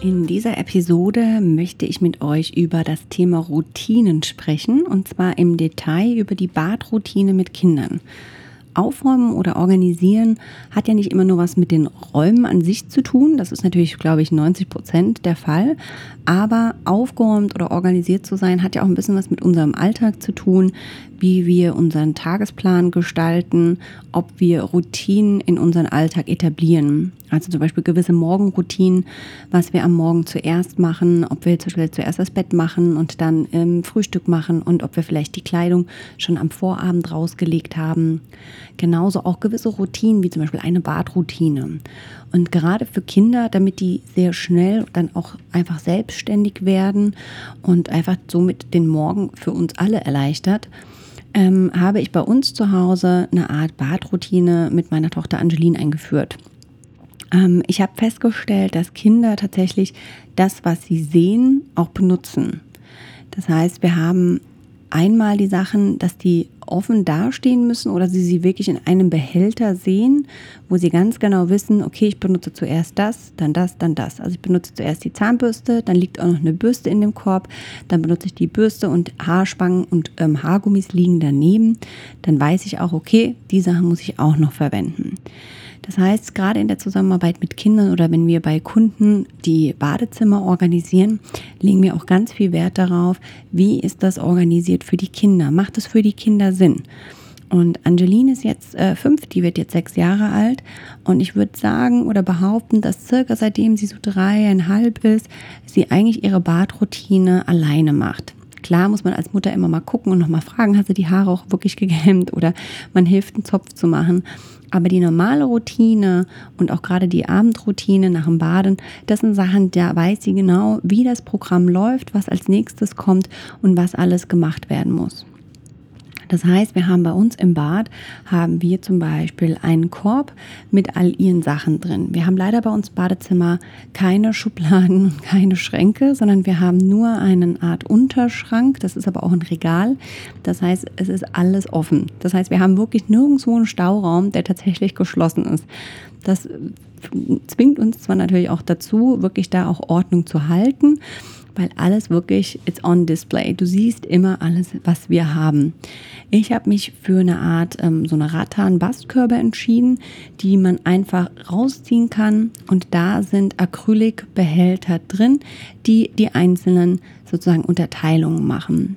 In dieser Episode möchte ich mit euch über das Thema Routinen sprechen und zwar im Detail über die Badroutine mit Kindern. Aufräumen oder organisieren hat ja nicht immer nur was mit den Räumen an sich zu tun. Das ist natürlich, glaube ich, 90 Prozent der Fall. Aber aufgeräumt oder organisiert zu sein, hat ja auch ein bisschen was mit unserem Alltag zu tun, wie wir unseren Tagesplan gestalten, ob wir Routinen in unseren Alltag etablieren. Also zum Beispiel gewisse Morgenroutinen, was wir am Morgen zuerst machen, ob wir zum Beispiel zuerst das Bett machen und dann ähm, Frühstück machen und ob wir vielleicht die Kleidung schon am Vorabend rausgelegt haben. Genauso auch gewisse Routinen, wie zum Beispiel eine Badroutine. Und gerade für Kinder, damit die sehr schnell dann auch einfach selbstständig werden und einfach somit den Morgen für uns alle erleichtert, ähm, habe ich bei uns zu Hause eine Art Badroutine mit meiner Tochter Angeline eingeführt. Ähm, ich habe festgestellt, dass Kinder tatsächlich das, was sie sehen, auch benutzen. Das heißt, wir haben einmal die Sachen, dass die offen dastehen müssen oder sie sie wirklich in einem Behälter sehen, wo sie ganz genau wissen, okay, ich benutze zuerst das, dann das, dann das. Also ich benutze zuerst die Zahnbürste, dann liegt auch noch eine Bürste in dem Korb, dann benutze ich die Bürste und Haarspangen und ähm, Haargummis liegen daneben. Dann weiß ich auch, okay, die Sachen muss ich auch noch verwenden. Das heißt, gerade in der Zusammenarbeit mit Kindern oder wenn wir bei Kunden die Badezimmer organisieren, legen wir auch ganz viel Wert darauf, wie ist das organisiert für die Kinder? Macht es für die Kinder Sinn? Und Angeline ist jetzt äh, fünf, die wird jetzt sechs Jahre alt. Und ich würde sagen oder behaupten, dass circa seitdem sie so dreieinhalb ist, sie eigentlich ihre Badroutine alleine macht. Klar muss man als Mutter immer mal gucken und nochmal fragen, hat sie die Haare auch wirklich gekämmt oder man hilft, einen Zopf zu machen. Aber die normale Routine und auch gerade die Abendroutine nach dem Baden, das sind Sachen, da weiß sie genau, wie das Programm läuft, was als nächstes kommt und was alles gemacht werden muss. Das heißt, wir haben bei uns im Bad, haben wir zum Beispiel einen Korb mit all ihren Sachen drin. Wir haben leider bei uns Badezimmer keine Schubladen keine Schränke, sondern wir haben nur eine Art Unterschrank. Das ist aber auch ein Regal. Das heißt, es ist alles offen. Das heißt, wir haben wirklich nirgendwo einen Stauraum, der tatsächlich geschlossen ist. Das zwingt uns zwar natürlich auch dazu, wirklich da auch Ordnung zu halten weil alles wirklich, it's on display. Du siehst immer alles, was wir haben. Ich habe mich für eine Art, ähm, so eine Rattan-Bastkörbe entschieden, die man einfach rausziehen kann. Und da sind Acrylbehälter drin, die die einzelnen sozusagen Unterteilungen machen.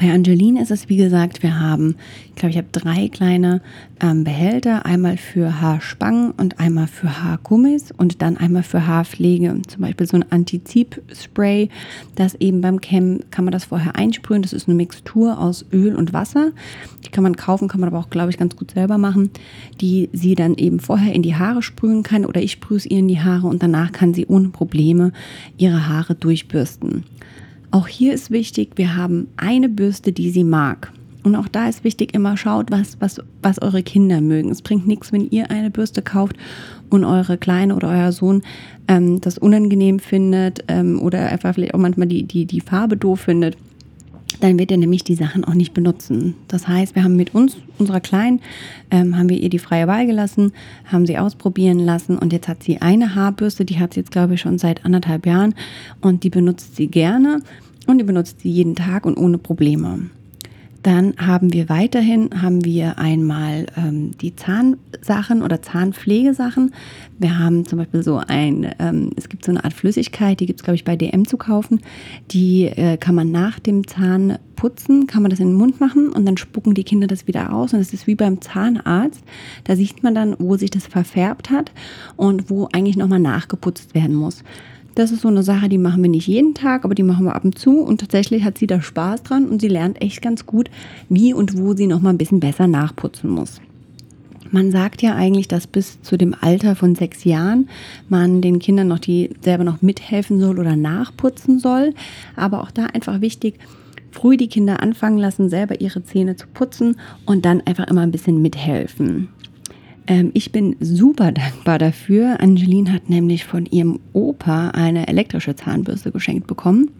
Bei Angeline ist es wie gesagt, wir haben, ich glaube, ich habe drei kleine ähm, Behälter, einmal für Haarspangen und einmal für Haargummis und dann einmal für Haarpflege. Zum Beispiel so ein Antizip-Spray, das eben beim Kämmen kann man das vorher einsprühen. Das ist eine Mixtur aus Öl und Wasser. Die kann man kaufen, kann man aber auch, glaube ich, ganz gut selber machen, die sie dann eben vorher in die Haare sprühen kann oder ich sprühe es ihr in die Haare und danach kann sie ohne Probleme ihre Haare durchbürsten. Auch hier ist wichtig, wir haben eine Bürste, die sie mag. Und auch da ist wichtig, immer schaut, was, was, was eure Kinder mögen. Es bringt nichts, wenn ihr eine Bürste kauft und eure Kleine oder euer Sohn ähm, das unangenehm findet ähm, oder einfach vielleicht auch manchmal die, die, die Farbe doof findet dann wird er nämlich die Sachen auch nicht benutzen. Das heißt, wir haben mit uns, unserer Kleinen, ähm, haben wir ihr die freie Wahl gelassen, haben sie ausprobieren lassen und jetzt hat sie eine Haarbürste, die hat sie jetzt glaube ich schon seit anderthalb Jahren und die benutzt sie gerne und die benutzt sie jeden Tag und ohne Probleme. Dann haben wir weiterhin haben wir einmal ähm, die Zahnsachen oder Zahnpflegesachen. Wir haben zum Beispiel so ein, ähm, es gibt so eine Art Flüssigkeit, die gibt es glaube ich bei DM zu kaufen. Die äh, kann man nach dem Zahnputzen, kann man das in den Mund machen und dann spucken die Kinder das wieder aus. Und es ist wie beim Zahnarzt. Da sieht man dann, wo sich das verfärbt hat und wo eigentlich nochmal nachgeputzt werden muss. Das ist so eine Sache, die machen wir nicht jeden Tag, aber die machen wir ab und zu. Und tatsächlich hat sie da Spaß dran und sie lernt echt ganz gut, wie und wo sie noch mal ein bisschen besser nachputzen muss. Man sagt ja eigentlich, dass bis zu dem Alter von sechs Jahren man den Kindern noch die selber noch mithelfen soll oder nachputzen soll. Aber auch da einfach wichtig, früh die Kinder anfangen lassen, selber ihre Zähne zu putzen und dann einfach immer ein bisschen mithelfen. Ähm, ich bin super dankbar dafür. Angeline hat nämlich von ihrem Opa eine elektrische Zahnbürste geschenkt bekommen.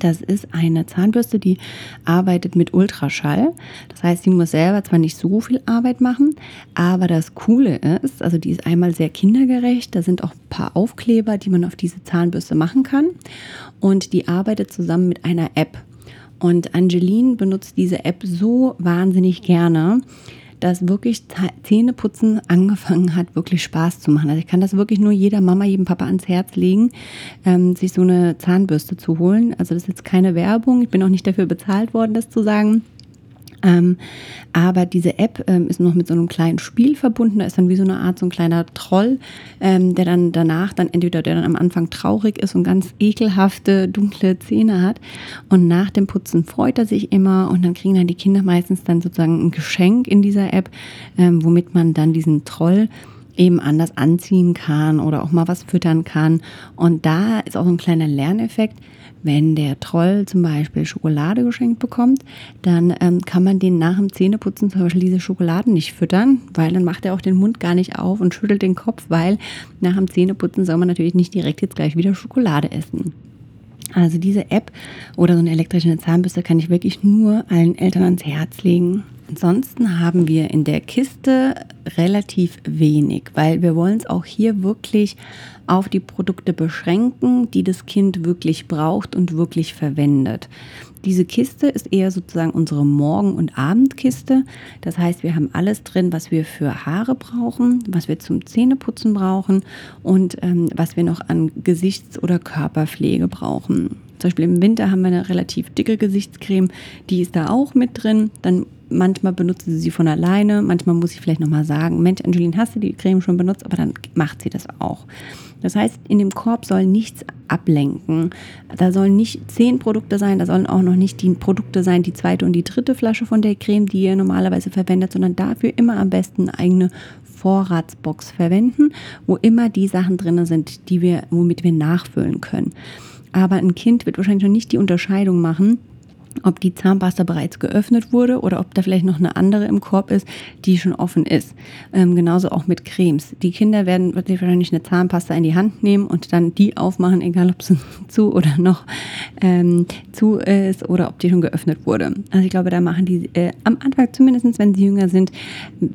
Das ist eine Zahnbürste, die arbeitet mit Ultraschall. Das heißt, sie muss selber zwar nicht so viel Arbeit machen, aber das Coole ist, also die ist einmal sehr kindergerecht. Da sind auch ein paar Aufkleber, die man auf diese Zahnbürste machen kann. Und die arbeitet zusammen mit einer App. Und Angeline benutzt diese App so wahnsinnig gerne dass wirklich Zähneputzen angefangen hat, wirklich Spaß zu machen. Also ich kann das wirklich nur jeder Mama, jedem Papa ans Herz legen, ähm, sich so eine Zahnbürste zu holen. Also das ist jetzt keine Werbung. Ich bin auch nicht dafür bezahlt worden, das zu sagen. Ähm, aber diese App ähm, ist noch mit so einem kleinen Spiel verbunden. Da ist dann wie so eine Art, so ein kleiner Troll, ähm, der dann danach dann entweder der dann am Anfang traurig ist und ganz ekelhafte, dunkle Zähne hat. Und nach dem Putzen freut er sich immer und dann kriegen dann die Kinder meistens dann sozusagen ein Geschenk in dieser App, ähm, womit man dann diesen Troll eben anders anziehen kann oder auch mal was füttern kann. Und da ist auch so ein kleiner Lerneffekt. Wenn der Troll zum Beispiel Schokolade geschenkt bekommt, dann ähm, kann man den nach dem Zähneputzen zum Beispiel diese Schokoladen nicht füttern, weil dann macht er auch den Mund gar nicht auf und schüttelt den Kopf, weil nach dem Zähneputzen soll man natürlich nicht direkt jetzt gleich wieder Schokolade essen. Also diese App oder so eine elektrische Zahnbürste kann ich wirklich nur allen Eltern ans Herz legen. Ansonsten haben wir in der Kiste relativ wenig, weil wir wollen es auch hier wirklich auf die Produkte beschränken, die das Kind wirklich braucht und wirklich verwendet. Diese Kiste ist eher sozusagen unsere Morgen- und Abendkiste. Das heißt, wir haben alles drin, was wir für Haare brauchen, was wir zum Zähneputzen brauchen und ähm, was wir noch an Gesichts- oder Körperpflege brauchen. Zum Beispiel im Winter haben wir eine relativ dicke Gesichtscreme, die ist da auch mit drin. Dann manchmal benutzt sie sie von alleine, manchmal muss ich vielleicht nochmal sagen, Mensch, Angeline, hast du die Creme schon benutzt? Aber dann macht sie das auch. Das heißt, in dem Korb soll nichts ablenken. Da sollen nicht zehn Produkte sein, da sollen auch noch nicht die Produkte sein, die zweite und die dritte Flasche von der Creme, die ihr normalerweise verwendet, sondern dafür immer am besten eine eigene Vorratsbox verwenden, wo immer die Sachen drin sind, die wir, womit wir nachfüllen können. Aber ein Kind wird wahrscheinlich noch nicht die Unterscheidung machen, ob die Zahnpasta bereits geöffnet wurde oder ob da vielleicht noch eine andere im Korb ist, die schon offen ist. Ähm, genauso auch mit Cremes. Die Kinder werden wahrscheinlich eine Zahnpasta in die Hand nehmen und dann die aufmachen, egal ob sie zu oder noch ähm, zu ist oder ob die schon geöffnet wurde. Also ich glaube, da machen die äh, am Anfang zumindest, wenn sie jünger sind,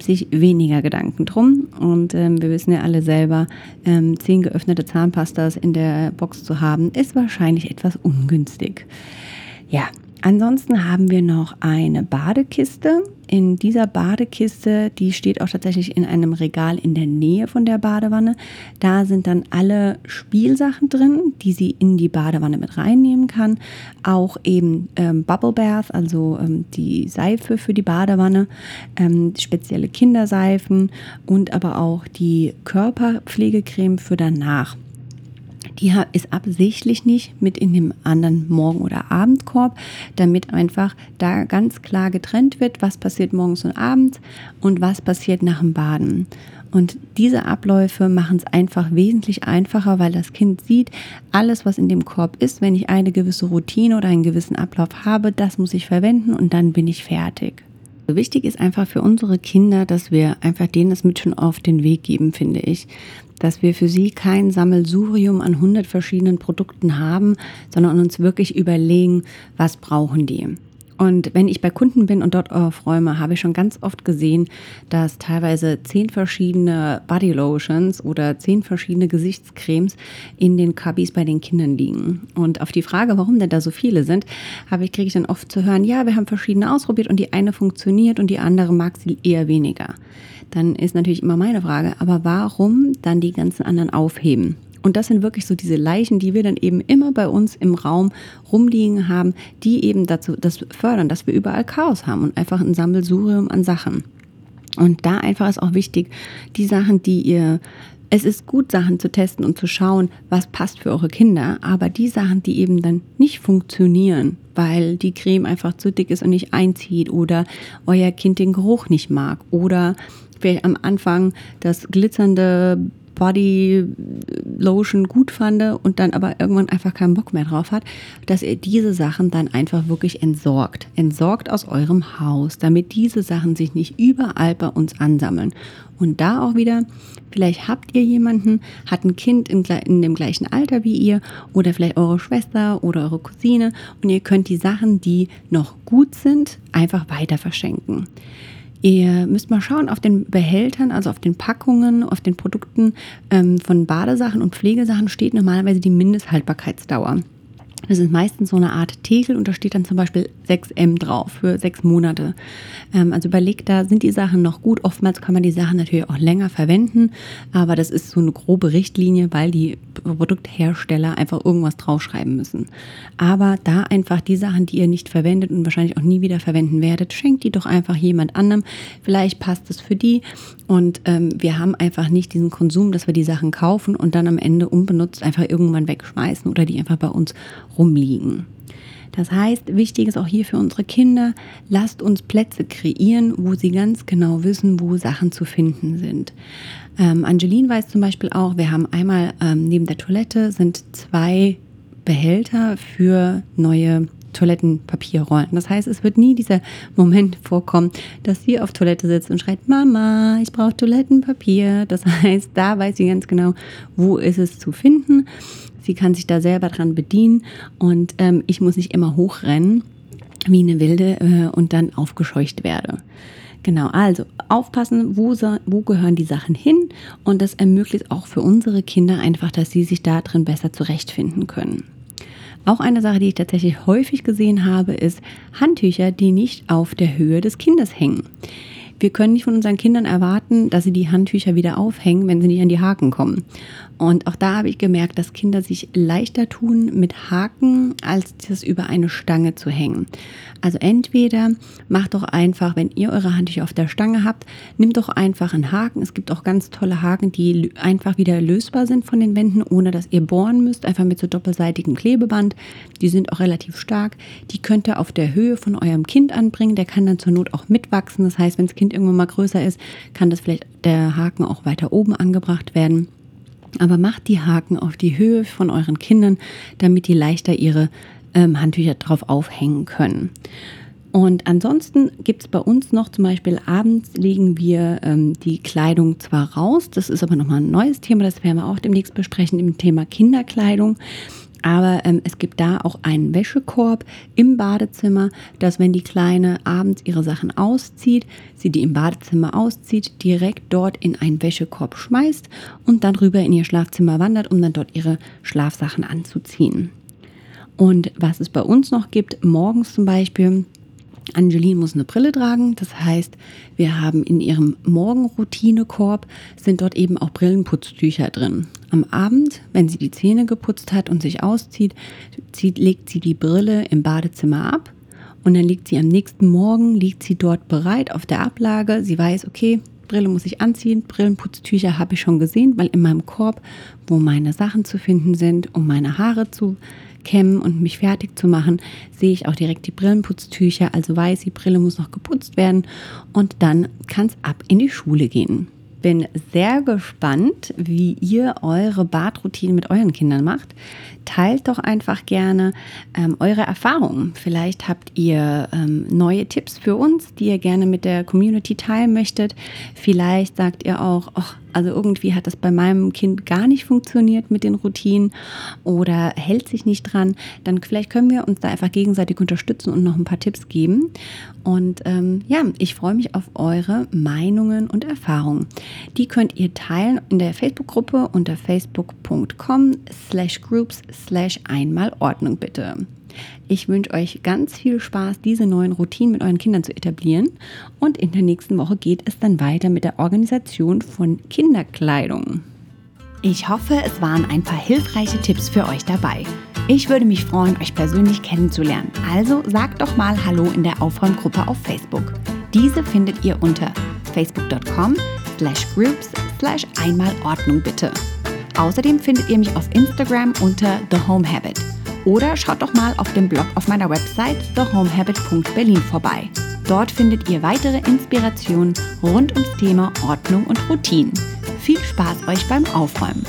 sich weniger Gedanken drum. Und ähm, wir wissen ja alle selber, ähm, zehn geöffnete Zahnpastas in der Box zu haben, ist wahrscheinlich etwas ungünstig. Ja, Ansonsten haben wir noch eine Badekiste. In dieser Badekiste, die steht auch tatsächlich in einem Regal in der Nähe von der Badewanne. Da sind dann alle Spielsachen drin, die sie in die Badewanne mit reinnehmen kann. Auch eben ähm, Bubble Bath, also ähm, die Seife für die Badewanne, ähm, spezielle Kinderseifen und aber auch die Körperpflegecreme für danach die ist absichtlich nicht mit in dem anderen Morgen- oder Abendkorb, damit einfach da ganz klar getrennt wird, was passiert morgens und abends und was passiert nach dem Baden. Und diese Abläufe machen es einfach wesentlich einfacher, weil das Kind sieht, alles, was in dem Korb ist, wenn ich eine gewisse Routine oder einen gewissen Ablauf habe, das muss ich verwenden und dann bin ich fertig. Wichtig ist einfach für unsere Kinder, dass wir einfach denen das mit schon auf den Weg geben, finde ich dass wir für sie kein Sammelsurium an 100 verschiedenen Produkten haben, sondern uns wirklich überlegen, was brauchen die. Und wenn ich bei Kunden bin und dort aufräume, habe ich schon ganz oft gesehen, dass teilweise zehn verschiedene Bodylotions oder zehn verschiedene Gesichtscremes in den Cubbies bei den Kindern liegen. Und auf die Frage, warum denn da so viele sind, habe ich, kriege ich dann oft zu hören, ja, wir haben verschiedene ausprobiert und die eine funktioniert und die andere mag sie eher weniger dann ist natürlich immer meine Frage, aber warum dann die ganzen anderen aufheben? Und das sind wirklich so diese Leichen, die wir dann eben immer bei uns im Raum rumliegen haben, die eben dazu das fördern, dass wir überall Chaos haben und einfach ein Sammelsurium an Sachen. Und da einfach ist auch wichtig, die Sachen, die ihr es ist gut, Sachen zu testen und zu schauen, was passt für eure Kinder, aber die Sachen, die eben dann nicht funktionieren, weil die Creme einfach zu dick ist und nicht einzieht oder euer Kind den Geruch nicht mag oder vielleicht am Anfang das glitzernde Body Lotion gut fand und dann aber irgendwann einfach keinen Bock mehr drauf hat, dass ihr diese Sachen dann einfach wirklich entsorgt. Entsorgt aus eurem Haus, damit diese Sachen sich nicht überall bei uns ansammeln. Und da auch wieder, vielleicht habt ihr jemanden, hat ein Kind in, in dem gleichen Alter wie ihr oder vielleicht eure Schwester oder eure Cousine und ihr könnt die Sachen, die noch gut sind, einfach weiter verschenken. Ihr müsst mal schauen, auf den Behältern, also auf den Packungen, auf den Produkten ähm, von Badesachen und Pflegesachen steht normalerweise die Mindesthaltbarkeitsdauer. Das ist meistens so eine Art Tegel und da steht dann zum Beispiel 6M drauf für sechs Monate. Ähm, also überlegt da, sind die Sachen noch gut? Oftmals kann man die Sachen natürlich auch länger verwenden, aber das ist so eine grobe Richtlinie, weil die Produkthersteller einfach irgendwas draufschreiben müssen. Aber da einfach die Sachen, die ihr nicht verwendet und wahrscheinlich auch nie wieder verwenden werdet, schenkt die doch einfach jemand anderem. Vielleicht passt es für die und ähm, wir haben einfach nicht diesen Konsum, dass wir die Sachen kaufen und dann am Ende unbenutzt einfach irgendwann wegschmeißen oder die einfach bei uns rumliegen. Das heißt, wichtig ist auch hier für unsere Kinder, lasst uns Plätze kreieren, wo sie ganz genau wissen, wo Sachen zu finden sind. Ähm, Angeline weiß zum Beispiel auch, wir haben einmal ähm, neben der Toilette sind zwei Behälter für neue Toilettenpapierrollen. Das heißt, es wird nie dieser Moment vorkommen, dass sie auf Toilette sitzt und schreit, Mama, ich brauche Toilettenpapier. Das heißt, da weiß sie ganz genau, wo ist es zu finden. Sie kann sich da selber dran bedienen und ähm, ich muss nicht immer hochrennen wie eine Wilde äh, und dann aufgescheucht werde. Genau, also aufpassen, wo, wo gehören die Sachen hin und das ermöglicht auch für unsere Kinder einfach, dass sie sich da drin besser zurechtfinden können. Auch eine Sache, die ich tatsächlich häufig gesehen habe, ist Handtücher, die nicht auf der Höhe des Kindes hängen. Wir können nicht von unseren Kindern erwarten, dass sie die Handtücher wieder aufhängen, wenn sie nicht an die Haken kommen. Und auch da habe ich gemerkt, dass Kinder sich leichter tun mit Haken, als das über eine Stange zu hängen. Also entweder macht doch einfach, wenn ihr eure Handtücher auf der Stange habt, nimmt doch einfach einen Haken. Es gibt auch ganz tolle Haken, die einfach wieder lösbar sind von den Wänden, ohne dass ihr bohren müsst, einfach mit so doppelseitigem Klebeband. Die sind auch relativ stark. Die könnt ihr auf der Höhe von eurem Kind anbringen. Der kann dann zur Not auch mitwachsen. Das heißt, wenn das Kind irgendwann mal größer ist, kann das vielleicht der Haken auch weiter oben angebracht werden. Aber macht die Haken auf die Höhe von euren Kindern, damit die leichter ihre ähm, Handtücher drauf aufhängen können. Und ansonsten gibt es bei uns noch zum Beispiel abends legen wir ähm, die Kleidung zwar raus, das ist aber nochmal ein neues Thema, das werden wir auch demnächst besprechen im Thema Kinderkleidung. Aber ähm, es gibt da auch einen Wäschekorb im Badezimmer, dass wenn die Kleine abends ihre Sachen auszieht, sie die im Badezimmer auszieht, direkt dort in einen Wäschekorb schmeißt und dann rüber in ihr Schlafzimmer wandert, um dann dort ihre Schlafsachen anzuziehen. Und was es bei uns noch gibt, morgens zum Beispiel, Angeline muss eine Brille tragen. Das heißt, wir haben in ihrem Morgenroutinekorb sind dort eben auch Brillenputztücher drin. Am Abend, wenn sie die Zähne geputzt hat und sich auszieht, zieht, legt sie die Brille im Badezimmer ab und dann liegt sie am nächsten Morgen, liegt sie dort bereit auf der Ablage. Sie weiß, okay, Brille muss ich anziehen, Brillenputztücher habe ich schon gesehen, weil in meinem Korb, wo meine Sachen zu finden sind, um meine Haare zu kämmen und mich fertig zu machen, sehe ich auch direkt die Brillenputztücher, also weiß, die Brille muss noch geputzt werden und dann kann es ab in die Schule gehen. Bin sehr gespannt, wie ihr eure Badroutine mit euren Kindern macht. Teilt doch einfach gerne ähm, eure Erfahrungen. Vielleicht habt ihr ähm, neue Tipps für uns, die ihr gerne mit der Community teilen möchtet. Vielleicht sagt ihr auch, ach, also irgendwie hat das bei meinem Kind gar nicht funktioniert mit den Routinen oder hält sich nicht dran. Dann vielleicht können wir uns da einfach gegenseitig unterstützen und noch ein paar Tipps geben. Und ähm, ja, ich freue mich auf eure Meinungen und Erfahrungen. Die könnt ihr teilen in der Facebook-Gruppe unter facebook.com slash groups slash einmal Ordnung bitte. Ich wünsche euch ganz viel Spaß, diese neuen Routinen mit euren Kindern zu etablieren. Und in der nächsten Woche geht es dann weiter mit der Organisation von Kinderkleidung. Ich hoffe, es waren ein paar hilfreiche Tipps für euch dabei. Ich würde mich freuen, euch persönlich kennenzulernen. Also sagt doch mal Hallo in der Aufräumgruppe auf Facebook. Diese findet ihr unter facebook.com slash groups slash einmal bitte. Außerdem findet ihr mich auf Instagram unter The Home Habit. Oder schaut doch mal auf dem Blog auf meiner Website thehomehabit.berlin vorbei. Dort findet ihr weitere Inspirationen rund ums Thema Ordnung und Routinen. Viel Spaß euch beim Aufräumen!